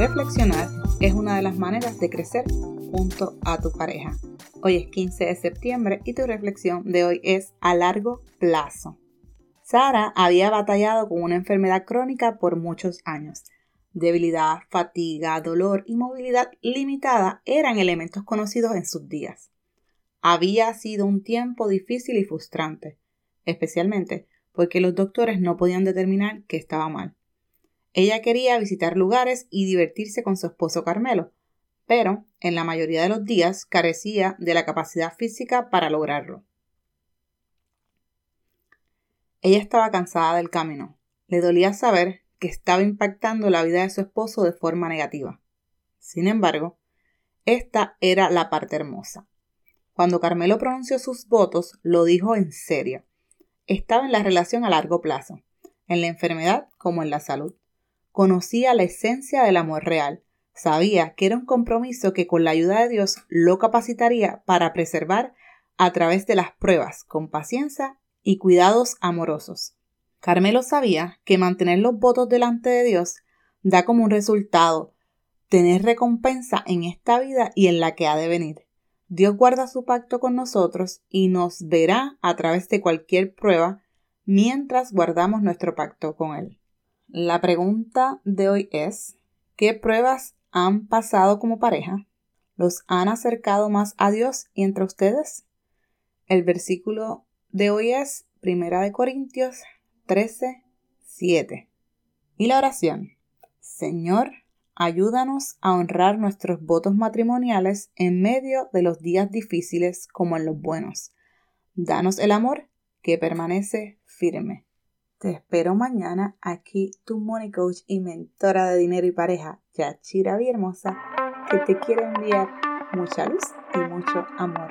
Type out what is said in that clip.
reflexionar es una de las maneras de crecer junto a tu pareja. Hoy es 15 de septiembre y tu reflexión de hoy es a largo plazo. Sara había batallado con una enfermedad crónica por muchos años. Debilidad, fatiga, dolor y movilidad limitada eran elementos conocidos en sus días. Había sido un tiempo difícil y frustrante, especialmente porque los doctores no podían determinar qué estaba mal. Ella quería visitar lugares y divertirse con su esposo Carmelo, pero en la mayoría de los días carecía de la capacidad física para lograrlo. Ella estaba cansada del camino. Le dolía saber que estaba impactando la vida de su esposo de forma negativa. Sin embargo, esta era la parte hermosa. Cuando Carmelo pronunció sus votos, lo dijo en serio. Estaba en la relación a largo plazo, en la enfermedad como en la salud. Conocía la esencia del amor real. Sabía que era un compromiso que con la ayuda de Dios lo capacitaría para preservar a través de las pruebas con paciencia y cuidados amorosos. Carmelo sabía que mantener los votos delante de Dios da como un resultado tener recompensa en esta vida y en la que ha de venir. Dios guarda su pacto con nosotros y nos verá a través de cualquier prueba mientras guardamos nuestro pacto con Él. La pregunta de hoy es, ¿qué pruebas han pasado como pareja? ¿Los han acercado más a Dios y entre ustedes? El versículo de hoy es Primera de Corintios 13, 7. Y la oración. Señor, ayúdanos a honrar nuestros votos matrimoniales en medio de los días difíciles como en los buenos. Danos el amor que permanece firme. Te espero mañana aquí tu money coach y mentora de dinero y pareja, Yachira Hermosa, que te quiere enviar mucha luz y mucho amor.